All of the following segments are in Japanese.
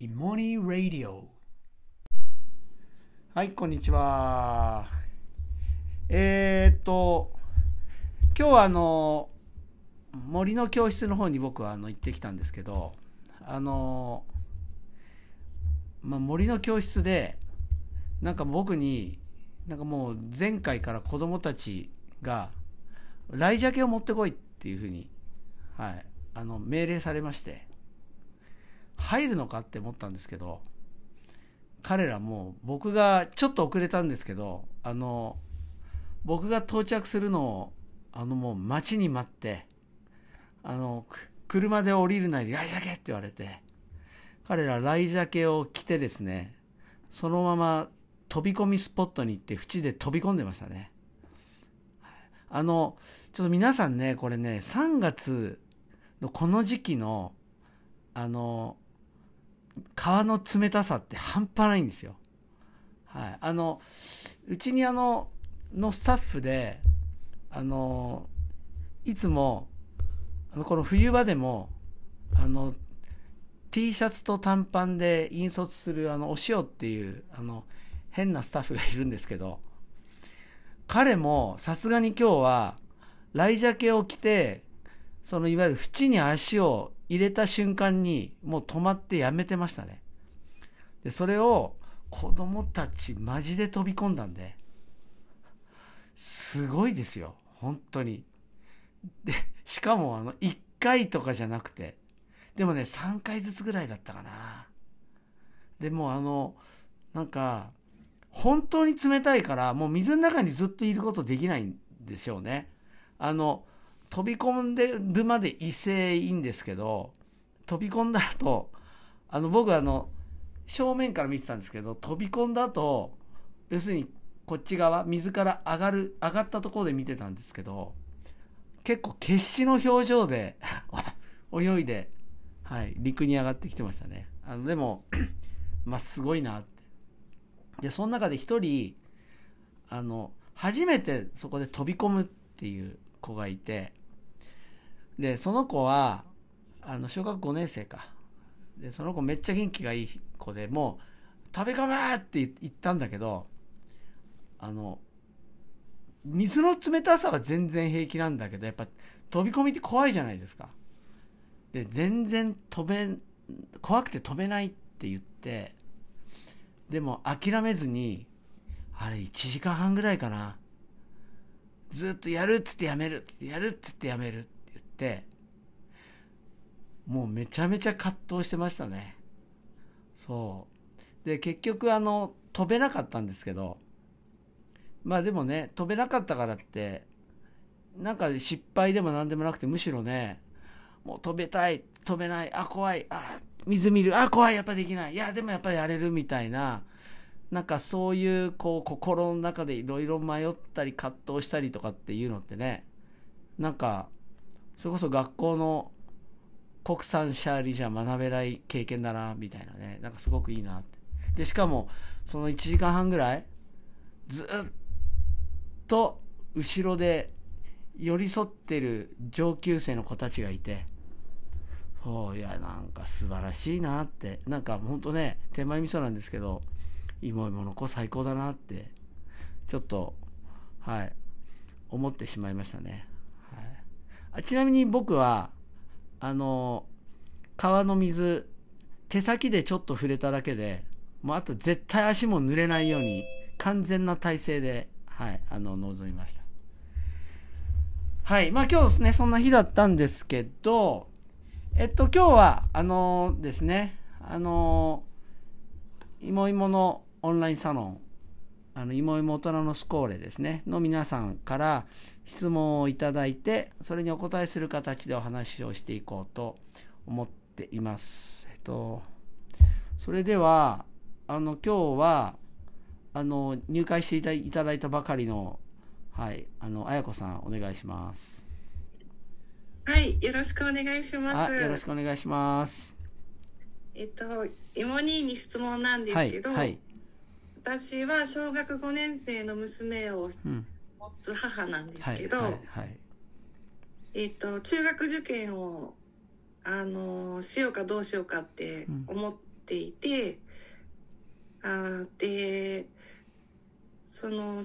イモニーラディオはいこんにちは。えー、っと今日はあの森の教室の方に僕はあの行ってきたんですけどあの、まあ、森の教室でなんか僕になんかもう前回から子供たちがライジャケを持ってこいっていうふうに、はい、あの命令されまして。入るのかって思ったんですけど彼らも僕がちょっと遅れたんですけどあの僕が到着するのをあのもう待ちに待ってあの車で降りるなりライジャケって言われて彼らライジャケを着てですねそのまま飛び込みスポットに行って縁で飛び込んでましたね。あのちょっと皆さんねこれね3月のこの時期のあの川の冷たさって半端ないんですよ。はい、あのうちにあののスタッフであのいつもあのこの冬場でもあの T シャツと短パンで引率するあのお塩っていうあの変なスタッフがいるんですけど彼もさすがに今日はライジャケを着てそのいわゆる縁に足を入れた瞬間にもう止まってやめてましたね。で、それを子供たちマジで飛び込んだんで、すごいですよ。本当に。で、しかもあの、1回とかじゃなくて、でもね、3回ずつぐらいだったかな。でもあの、なんか、本当に冷たいから、もう水の中にずっといることできないんでしょうね。あの、飛び込んでるまで威勢いいんですけど飛び込んだ後あの僕あの正面から見てたんですけど飛び込んだ後要するにこっち側水から上がる上がったところで見てたんですけど結構決死の表情で 泳いで、はい、陸に上がってきてましたね。あのでも まあすごいなって。でその中で一人あの初めてそこで飛び込むっていう子がいてでその子はあの小学5年生か。でその子めっちゃ元気がいい子でもう飛び込めって言ったんだけどあの水の冷たさは全然平気なんだけどやっぱ飛び込みって怖いじゃないですか。で全然飛べ怖くて飛べないって言ってでも諦めずにあれ1時間半ぐらいかな。ずっとやるっつってやめるっつってやるっつってやめる。てもうめちゃめちゃ葛藤してましたね。そう。で結局あの飛べなかったんですけどまあでもね飛べなかったからってなんか失敗でも何でもなくてむしろねもう飛べたい飛べないあ怖いあ水見るあ怖いやっぱできないいやでもやっぱりやれるみたいななんかそういうこう心の中でいろいろ迷ったり葛藤したりとかっていうのってねなんかそれこそ学校の国産シャーリーじゃ学べない経験だなみたいなね。なんかすごくいいなって。でしかもその1時間半ぐらいずっと後ろで寄り添ってる上級生の子たちがいて。そういやなんか素晴らしいなって。なんかほんとね手前味噌なんですけど芋芋の子最高だなってちょっとはい思ってしまいましたね。ちなみに僕はあの川の水手先でちょっと触れただけでもうあと絶対足も濡れないように完全な体勢で、はい、あの臨みました。はいまあ今日ですねそんな日だったんですけどえっと今日はあのですねあのいもいものオンラインサロンあの、いもいも大人のスコーレですね、の皆さんから質問をいただいて、それにお答えする形でお話をしていこうと思っています。えっと、それでは、あの、今日は、あの、入会していただいたばかりの、はい、あの、あやこさん、お願いします。はい、よろしくお願いします。よろしくお願いします。えっと、芋兄に質問なんですけど、はいはい私は小学5年生の娘を持つ母なんですけど、えっ、と中学受験をあのしようかどうしようかって思っっていてあでその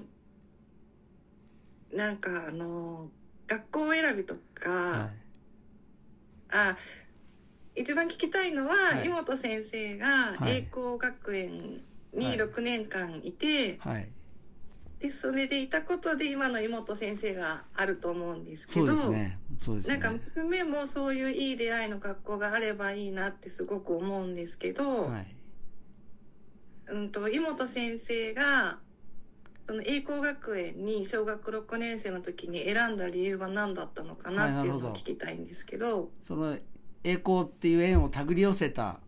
なんかあの学校選びとか、はい、あ一番聞きたいのは、はい、井本先生が栄光学園に6年間いて、はい、でそれでいたことで今の井本先生があると思うんですけどそうですね。なんか娘もそういういい出会いの学校があればいいなってすごく思うんですけど、はい、うんと井本先生がその栄光学園に小学6年生の時に選んだ理由は何だったのかなっていうのを聞きたいんですけど。その栄光っていう縁を手繰り寄せた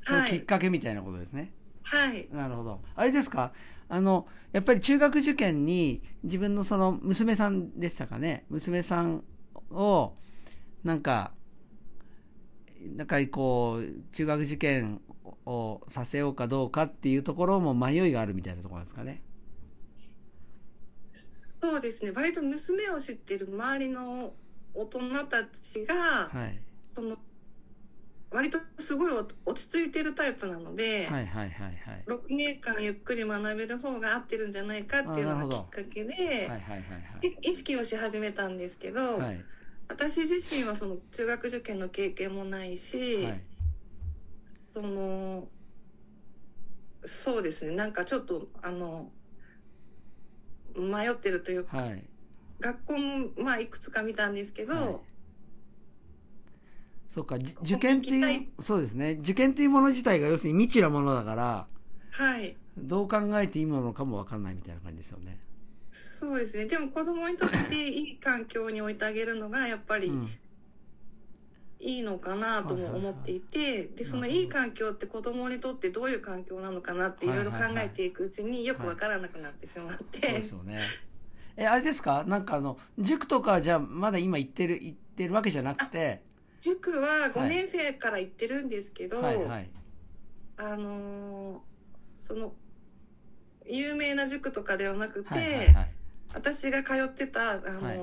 そのきっかけみたいなことですね。はい、なるほど。あれですか？あのやっぱり中学受験に自分のその娘さんでしたかね？娘さんをなんかなんかこう中学受験をさせようかどうかっていうところも迷いがあるみたいなところですかね？そうですね。割と娘を知ってる周りの大人たちが、はい、その割とすごい落ち着いてるタイプなので、はいはいはいはい、6年間ゆっくり学べる方が合ってるんじゃないかっていうのがきっかけで、はいはいはいはい、意識をし始めたんですけど、はい、私自身はその中学受験の経験もないし、はい、そのそうですねなんかちょっとあの迷ってるというか、はい、学校もまあいくつか見たんですけど、そうか受験っていうそうですね。受験っていうもの自体が要するに未知なものだからはい。どう考えていいものかも分かんないみたいな感じですよね。そうですね。でも子供にとっていい環境に置いてあげるのがやっぱり、いいのかなとも思っていて、でそのいい環境って子供にとってどういう環境なのかなっていろいろ考えていくうちによく分からなくなってしまって、そうですよね。えあれですか？なんかあの塾とかじゃまだ今行ってる行ってるわけじゃなくて塾は5年生から行ってるんですけど、はいはいはい、あのー、その有名な塾とかではなくて、はいはいはい、私が通ってたあの、はい、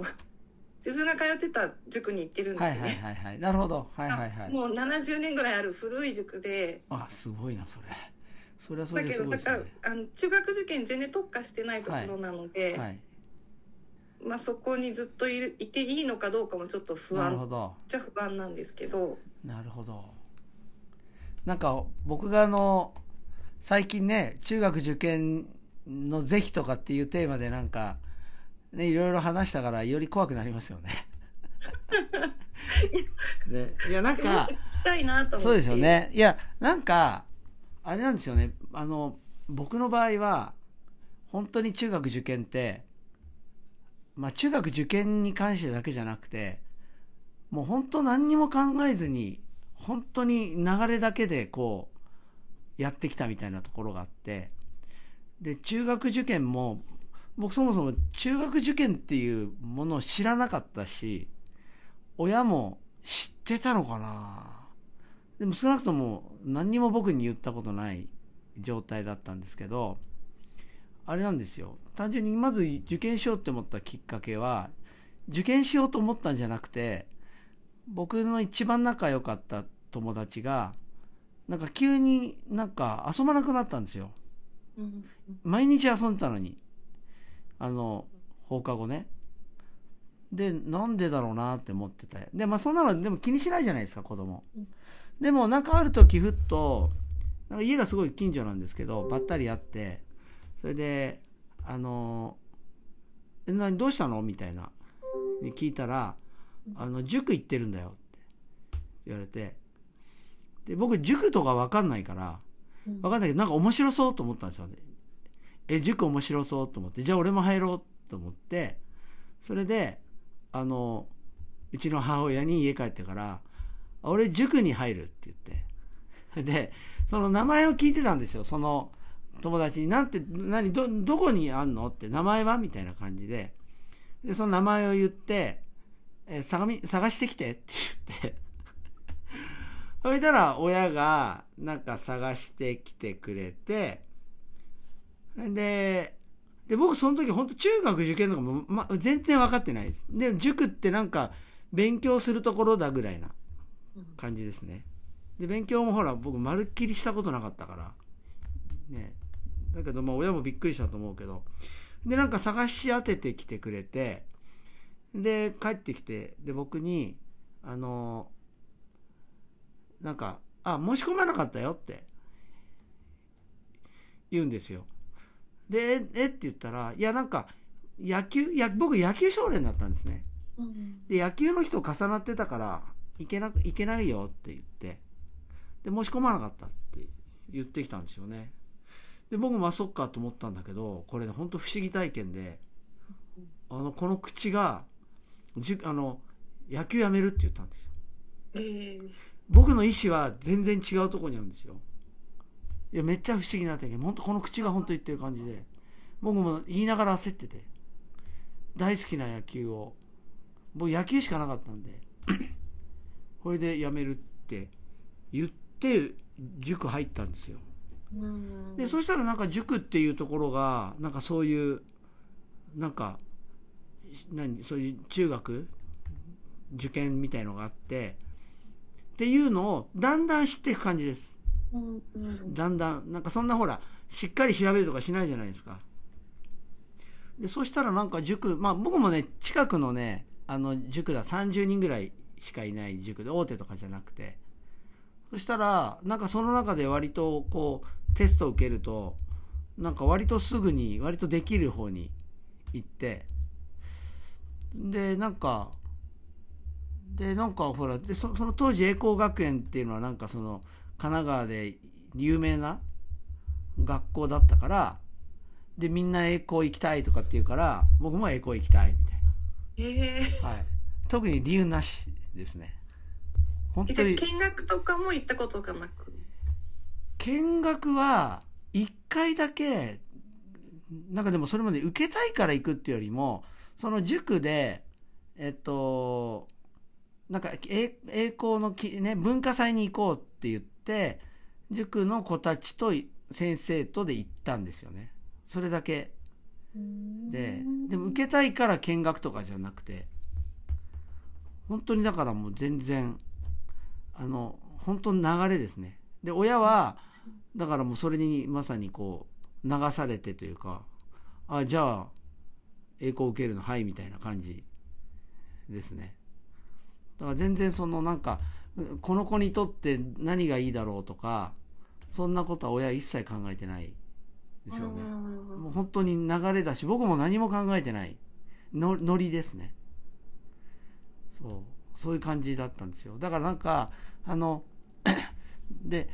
自分が通ってた塾に行ってるんですね。はいはいはい、はい、なるほど、はいはいはい。もう70年ぐらいある古い塾で。あ、すごいなそれ。それはそれすごいですね。だけどだからあの中学受験全然特化してないところなので、はい、はいまあ、そこにずっといるいていいのかどうかもちょっと不安。じゃ不安なんですけど。なるほど。なんか僕があの最近ね中学受験の是非とかっていうテーマでなんかねいろいろ話したからより怖くなりますよね。ねいやなんかそうですよね。いやなんかあれなんですよね。あの僕の場合は本当に中学受験ってまあ、中学受験に関してだけじゃなくてもう本当何にも考えずに本当に流れだけでこうやってきたみたいなところがあってで中学受験も僕そもそも中学受験っていうものを知らなかったし親も知ってたのかな。でも少なくとも何にも僕に言ったことない状態だったんですけどあれなんですよ。単純にまず受験しようって思ったきっかけは受験しようと思ったんじゃなくて僕の一番仲良かった友達がなんか急になんか遊ばなくなったんですよ、毎日遊んでたのに。あの放課後ね。でなんでだろうなって思ってて。でまあそんなのでも気にしないじゃないですか子供、でもなんかある時ふっとなんか家がすごい近所なんですけどばったり会ってそれであの「え何どうしたの?」みたいな聞いたら「あの塾行ってるんだよ」って言われてで僕塾とか分かんないから分かんないけどなんか面白そうと思ったんですよね。え塾面白そうと思ってじゃあ俺も入ろうと思ってそれであのうちの母親に家帰ってから「俺塾に入る」って言ってでその名前を聞いてたんですよその友達に、なんて、何、ど、どこにあんの？って、名前は？みたいな感じで、で、その名前を言って、え探み、探してきてって言って。そしたら、親が、なんか探してきてくれて、で、で、僕その時本当中学受験とかも、ま、全然分かってないです。で、塾ってなんか、勉強するところだぐらいな感じですね。で勉強もほら僕まるっきりしたことなかったから。ねだけどまあ親もびっくりしたと思うけどでなんか探し当ててきてくれてで帰ってきてで僕にあのなんか「あ申し込まなかったよ」って言うんですよ。で「えっ?」って言ったら「いやなんか野球や僕野球少年だったんですね。で野球の人重なってたから行けないけないよって言ってで申し込まなかったって言ってきたんですよね。で僕もあそっかと思ったんだけどこれね本当不思議体験であのこの口がじあの野球やめるって言ったんですよ、えー、僕の意思は全然違うとこにあるんですよ。いやめっちゃ不思議な体験。本当この口が本当言ってる感じで。僕も言いながら焦ってて。大好きな野球を。僕野球しかなかったんで。これでやめるって言って塾入ったんですよでそしたらなんか塾っていうところがなんかそういうなんか何そういう中学受験みたいのがあってっていうのをだんだん知っていく感じです、だんだんなんかそんなほらしっかり調べるとかしないじゃないですか。でそしたらなんか塾まあ僕もね近くのねあの塾だ30人ぐらいしかいない塾で大手とかじゃなくて。そしたらなんかその中で割とこうテストを受けるとなんか割とすぐに割とできる方に行ってでなんかでなんかほらでその当時栄光学園っていうのはなんかその神奈川で有名な学校だったからでみんな栄光行きたいとかって言うから僕も栄光行きたいみたいな、え。ー、はい、特に理由なしですね。本当に。見学とかも行ったことがなく？見学は1回だけなんかでもそれまで受けたいから行くっていうよりもその塾でえっとなんか栄光のき、ね、文化祭に行こうって言って塾の子たちと先生とで行ったんですよね。それだけ。ででも受けたいから見学とかじゃなくて。本当にだからもう全然あの本当の流れですね。で親はだからもうそれにまさにこう流されてというかあじゃあ栄光受けるのはいみたいな感じですね。だから全然そのなんかこの子にとって何がいいだろうとかそんなことは親一切考えてないですよね。もう本当に流れだし僕も何も考えてない。のノリですね。そう。そういう感じだったんですよ。だからなんかあの で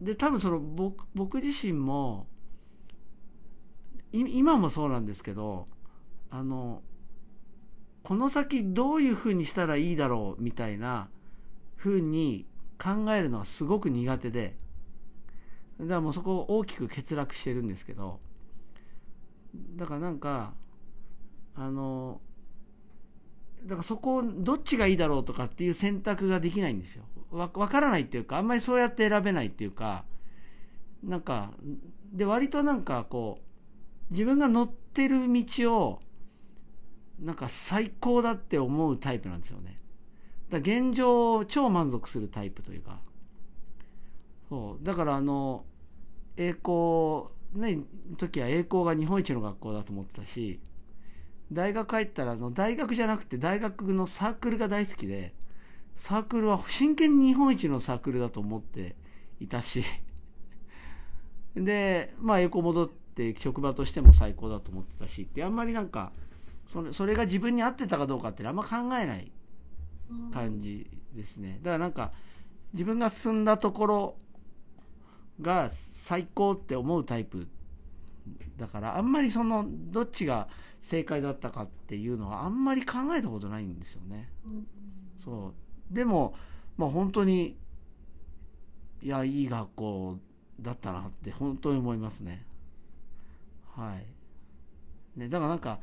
で多分その僕僕自身も今もそうなんですけどあのこの先どういうふうにしたらいいだろうみたいなふうに考えるのはすごく苦手でだからもうそこを大きく欠落してるんですけどだからなんかあのだからそこをどっちがいいだろうとかっていう選択ができないんですよ。わからないっていうかあんまりそうやって選べないっていうかなんかで割となんかこう自分が乗ってる道をなんか最高だって思うタイプなんですよね。だ現状超満足するタイプというか。そう。だからあの栄光ね時は栄光が日本一の学校だと思ってたし大学入ったらあの大学じゃなくて大学のサークルが大好きでサークルは真剣に日本一のサークルだと思っていたし でまあ栄光戻って職場としても最高だと思ってたしってあんまりなんかそれそれが自分に合ってたかどうかってあんま考えない感じですね。だからなんか自分が進んだところが最高って思うタイプだからあんまりそのどっちが正解だったかっていうのはあんまり考えたことないんですよね。そうでも、まあ、本当にいやいい学校だったなって本当に思いますね。はい。ね、だからなんか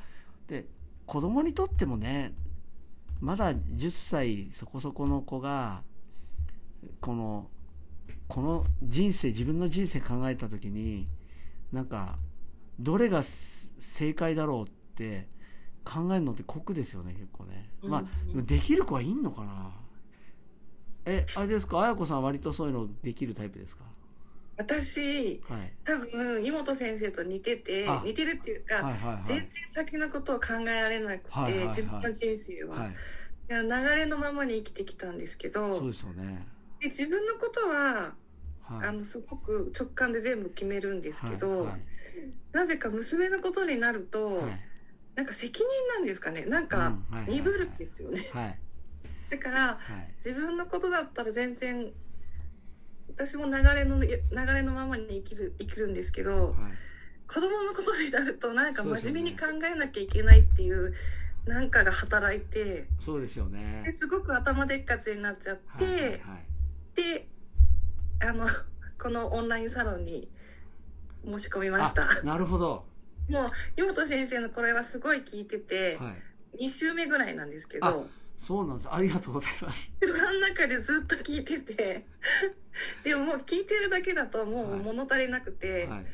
で子供にとってもねまだ10歳そこそこの子がこのこの人生自分の人生考えた時になんかどれが正解だろうって考えるのって酷ですよね結構ねまあできる子はいんのかなえあれですか？綾子さん割とそういうのできるタイプですか？私、はい、多分井本先生と似てて似てるっていうか、はいはいはい、全然先のことを考えられなくて、はいはいはい、自分の人生は、はい、いや流れのままに生きてきたんですけどそうですよね。で自分のことは、はい、あのすごく直感で全部決めるんですけど、はいはい、なぜか娘のことになると、なんか責任なんですかねなんか鈍るんですよね。だから、自分のことだったら全然私も流れの流れのままに生きる生きるんですけど、はい、子供のことになるとなんか真面目に考えなきゃいけないっていうなんかが働いてそうですよね。すごく頭でっかちになっちゃって、はいはいはい、であのこのオンラインサロンに申し込みました。なるほど。もう湯本先生のこれはすごい聞いてて、はい、2週目ぐらいなんですけどそうなんです。ありがとうございます。車の中でずっと聞いてて。でももう聞いてるだけだともう物足りなくて、はい、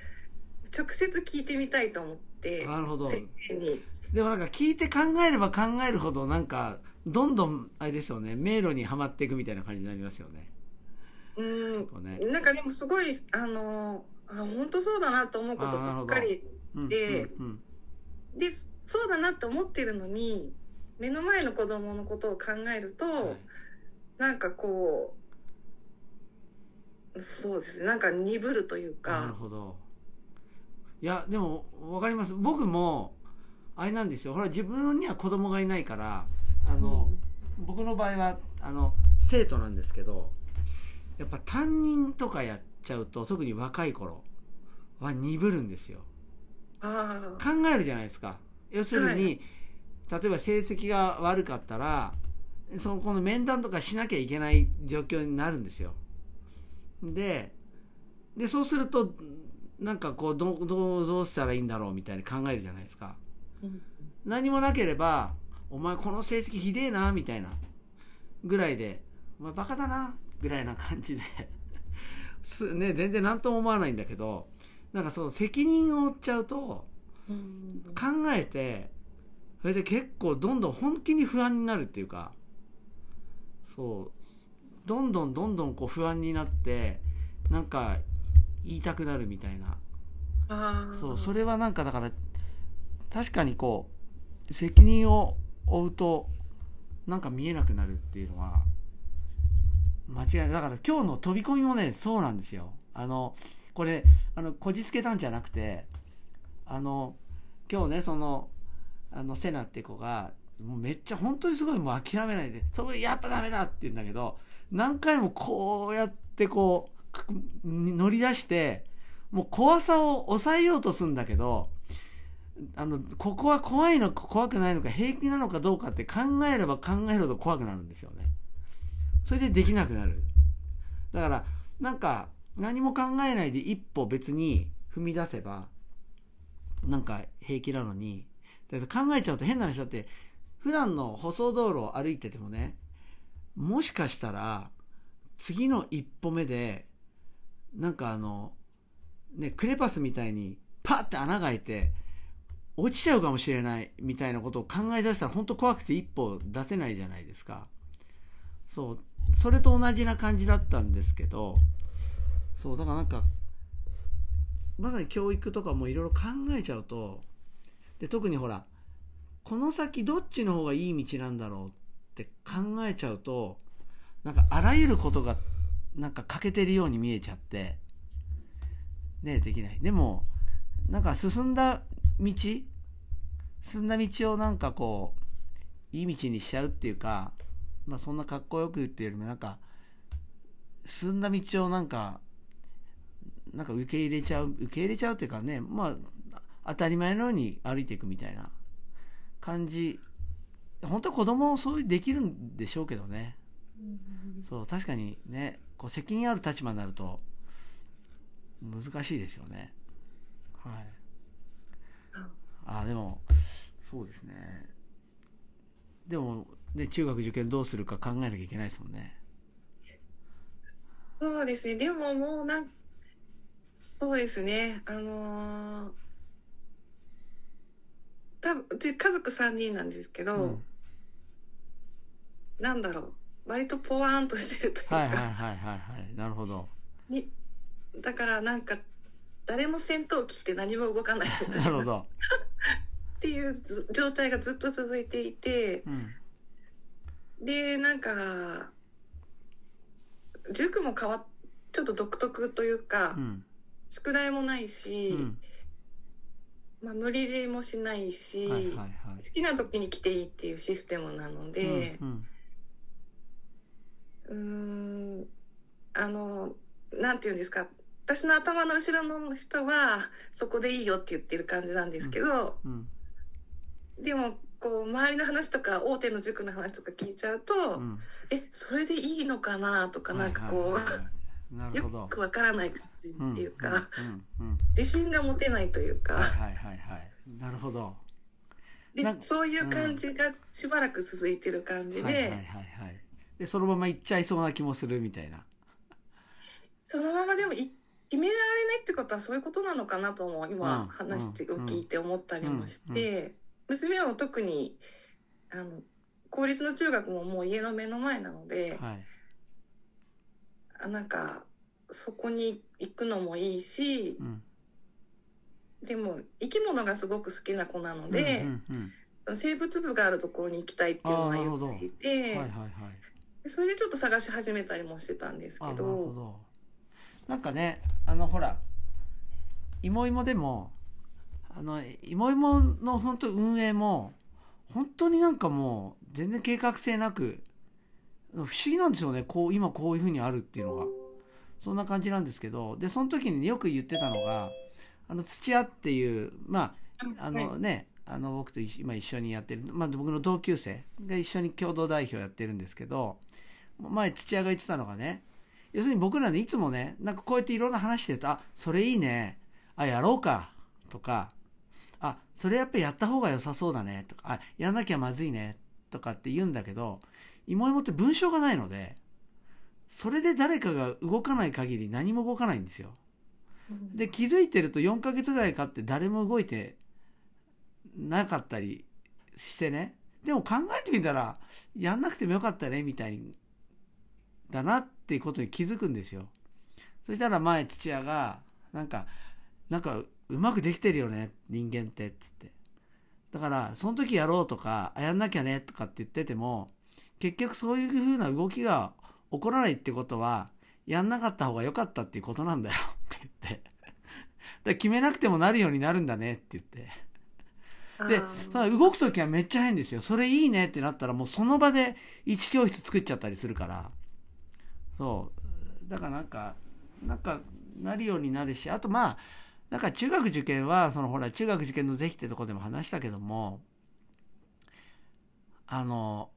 直接聞いてみたいと思ってなるほど。でもなんか聞いて考えれば考えるほどなんかどんどんあれですよね。迷路にはまっていくみたいな感じになりますよね。うん、ね、なんかでもすごいあのあ本当そうだなと思うことばっかりで、うんうんうん、でそうだなって思ってるのに目の前の子供のことを考えると、はい、なんかこうそうですね。なんか鈍るというか。なるほど。いやでも分かります。僕もあれなんですよ。ほら自分には子供がいないからあの、うん、僕の場合はあの生徒なんですけどやっぱ担任とかやっちゃうと特に若い頃は鈍るんですよ。考えるじゃないですか。要するに、はい例えば成績が悪かったらそのこの面談とかしなきゃいけない状況になるんですよ。ででそうするとなんかこうどどうどうしたらいいんだろうみたいに考えるじゃないですか。何もなければ「お前この成績ひでえな」みたいなぐらいで「お前バカだな」ぐらいな感じで すね全然何とも思わないんだけどなんかその責任を負っちゃうと考えてそれで結構どんどん本気に不安になるっていうかそう。どんどんどんどんこう不安になってなんか言いたくなるみたいな。そう。それはなんかだから確かにこう責任を負うとなんか見えなくなるっていうのは間違い。だから今日の飛び込みもねそうなんですよ。あのこれあのこじつけたんじゃなくてあの今日ねそのあのセナって子がもうめっちゃ本当にすごいもう諦めないで「それやっぱダメだ!」って言うんだけど何回もこうやってこう乗り出してもう怖さを抑えようとするんだけどあのここは怖いのか怖くないのか平気なのかどうかって考えれば考えるほど怖くなるんですよね。それでできなくなる。だからなんか何も考えないで一歩別に踏み出せばなんか平気なのにだ考えちゃうと変な話だって、普段の舗装道路を歩いててもね、もしかしたら、次の一歩目で、なんかあの、ね、クレパスみたいに、パッて穴が開いて、落ちちゃうかもしれないみたいなことを考え出したら本当怖くて一歩出せないじゃないですか。そう。それと同じな感じだったんですけど、そう、だからなんか、まさに教育とかもいろいろ考えちゃうと、で特にほらこの先どっちの方がいい道なんだろうって考えちゃうとなんかあらゆることがなんか欠けてるように見えちゃってねできない。でもなんか進んだ道進んだ道をなんかこういい道にしちゃうっていうかまあそんなかっこよく言ってるよりもなんか進んだ道をなんかなんか受け入れちゃう受け入れちゃうっていうかねまあ当たり前のように歩いていくみたいな感じ。本当は子供そういうできるんでしょうけどね、そう確かにねこう責任ある立場になると難しいですよね。はい。あでもそうですね。でもね中学受験どうするか考えなきゃいけないですもんね。そうですね。でももうなんそうですね。あのー多分うち家族3人なんですけど、うん、なんだろう。割とポワーンとしてるというか、はいはいはいはいはい。なるほど。にだからなんか誰も戦闘機って何も動かないみたいな。なるほど。っていうず状態がずっと続いていてうん。でなんか塾も変わっちょっと独特というか、うん。宿題もないうし、んまあ、無理強いもしないし、はいはいはい。好きな時に来ていいっていうシステムなのでうんうーんあのなんて言うんですか私の頭の後ろの人はそこでいいよって言ってる感じなんですけど、うんでもこう周りの話とか大手の塾の話とか聞いちゃうと、うん。えそれでいいのかなとかなんかこう、はいはいはいよほど。くわからない感じっていうか、自信が持てないというか、はいはいはいはい。なるほど。でそういう感じがしばらく続いてる感じで、はいはいはいはい。でそのまま行っちゃいそうな気もするみたいな。そのままでもい決められないってことはそういうことなのかなともうん今話してうん聞いて思ったりもしうんて、娘は特にあの公立の中学ももう家の目の前なので、はい。あなんかそこに行くのもいいしうん。でも生き物がすごく好きな子なので、うんうんその生物部があるところに行きたいっていうのは言っていて、うんはいはいはい。でそれでちょっと探し始めたりもしてたんですけあなるほど。どなんかねあのほらいもいもでもあのいもいもの本当運営も本当になんかもう全然計画性なく不思議なんですよね。こう今こういうふうにあるっていうのが。そんな感じなんですけど。でその時によく言ってたのがあの土屋っていうまああのね、あの僕と一今一緒にやってる、まあ、僕の同級生が一緒に共同代表やってるんですけど前土屋が言ってたのがね要するに僕らねいつもねなんかこうやっていろんな話してると「あそれいいねあやろうか」とか「あそれやっぱりやった方が良さそうだね」とか「あやんなきゃまずいね」とかって言うんだけど芋芋って文章がないのでそれで誰かが動かない限り何も動かないんですよ。で気づいてると4ヶ月ぐらい経って誰も動いてなかったりしてね。でも考えてみたらやんなくてもよかったねみたいにだなっていうことに気づくんですよ。そしたら前土屋がなんかなんかうまくできてるよね人間ってっつって。だからその時やろうとかやんなきゃねとかって言ってても結局そういう風な動きが起こらないってことはやんなかった方が良かったっていうことなんだよって言って。だから決めなくてもなるようになるんだねって言って。でその動くときはめっちゃ変ですよ。それいいねってなったらもうその場で1教室作っちゃったりするから。そう。だからなんか、なんかなるようになるし、あとまあ、なんか中学受験は、そのほら中学受験の是非ってとこでも話したけども、あの、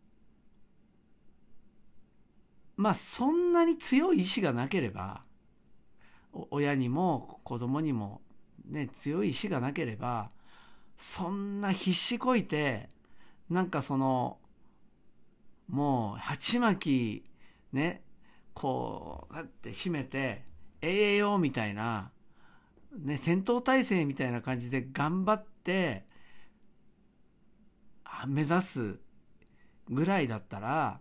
まあそんなに強い意志がなければ親にも子供にもね強い意志がなければそんな必死こいてなんかそのもう鉢巻きねこうだって締めて「ええよ」みたいな、ね、戦闘態勢みたいな感じで頑張って目指すぐらいだったら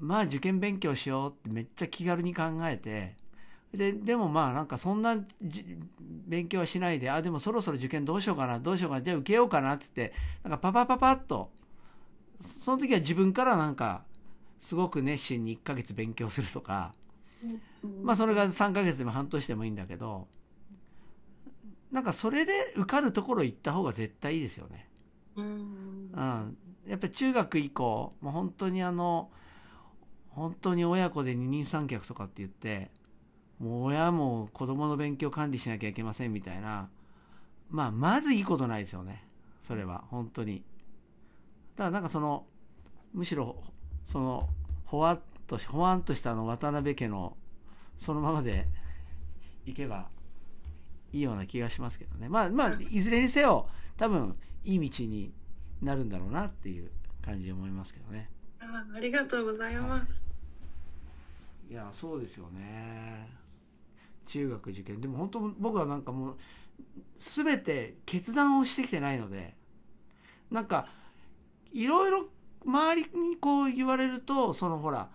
まあ受験勉強しようってめっちゃ気軽に考えてででもまあなんかそんなじ勉強はしないであでもそろそろ受験どうしようかなどうしようかなじゃあ受けようかなっつってなんかパパパパッとその時は自分からなんかすごく熱心に1ヶ月勉強するとかまあそれが3ヶ月でも半年でもいいんだけどなんかそれで受かるところ行った方が絶対いいですよね。うん。うん、やっぱり中学以降もう本当にあの本当に親子で二人三脚とかって言ってもう親も子供の勉強管理しなきゃいけませんみたいな。まあまずいいことないですよね。それは。本当に。だからなんかそのむしろそのほわっとほわんとしたあの渡辺家のそのままでいけばいいような気がしますけどね。まあまあいずれにせよ多分いい道になるんだろうなっていう感じで思いますけどね。ありがとうございます。いやそうですよね中学受験でも本当僕はなんかもう全て決断をしてきてないのでなんかいろいろ周りにこう言われるとそのほら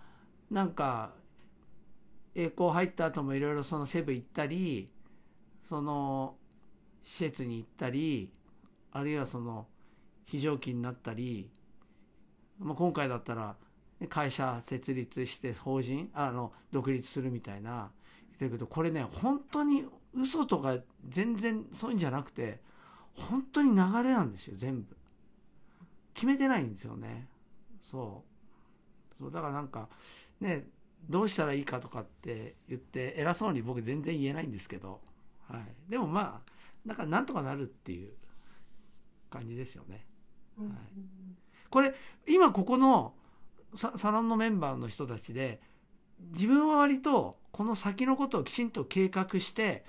なんか栄光入った後もいろいろそのセブ行ったりその施設に行ったりあるいはその非常勤になったり、まあ、今回だったら会社設立して法人あの独立するみたいなだけどこれね本当に嘘とか全然そういうんじゃなくて本当に流れなんですよ全部。決めてないんですよね。そう。そうだからなんかねどうしたらいいかとかって言って偉そうに僕全然言えないんですけど、はい、でもまあなんかなんとかなるっていう感じですよね、はい、これ今ここのサロンのメンバーの人たちで自分は割とこの先のことをきちんと計画して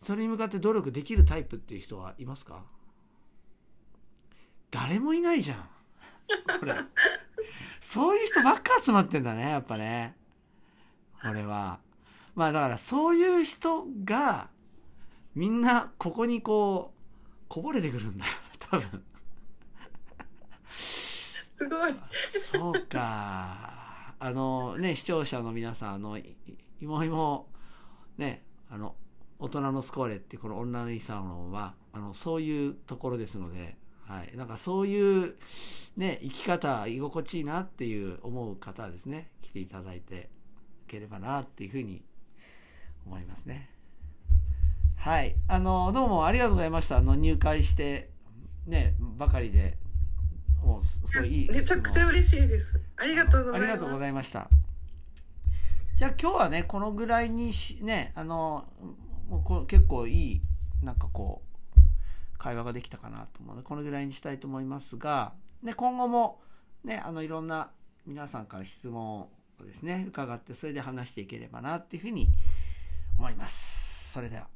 それに向かって努力できるタイプっていう人はいますか？誰もいないじゃん。これ。そういう人ばっか集まってんだねやっぱね。これは。まあだからそういう人がみんなここにこうこぼれてくるんだよ多分すごい。そうか。あのね視聴者の皆さんあのいもいもねあの大人のスコーレってこの女のいいサロンはあのそういうところですので、はい、なんかそういうね生き方居心地いいなっていう思う方はですね。来ていただいていければなっていうふうに思いますね。はい。あのどうもありがとうございました。あの入会してねばかりで。もうすごいいいめちゃくちゃ嬉しいです。ありがとうございます。ありがとうございました。じゃあ今日はねこのぐらいにしねあのもうこ結構いいなんかこう会話ができたかなと思うのでこのぐらいにしたいと思いますが、ね、今後もねあのいろんな皆さんから質問をですね伺ってそれで話していければなっていうふうに思います。それでは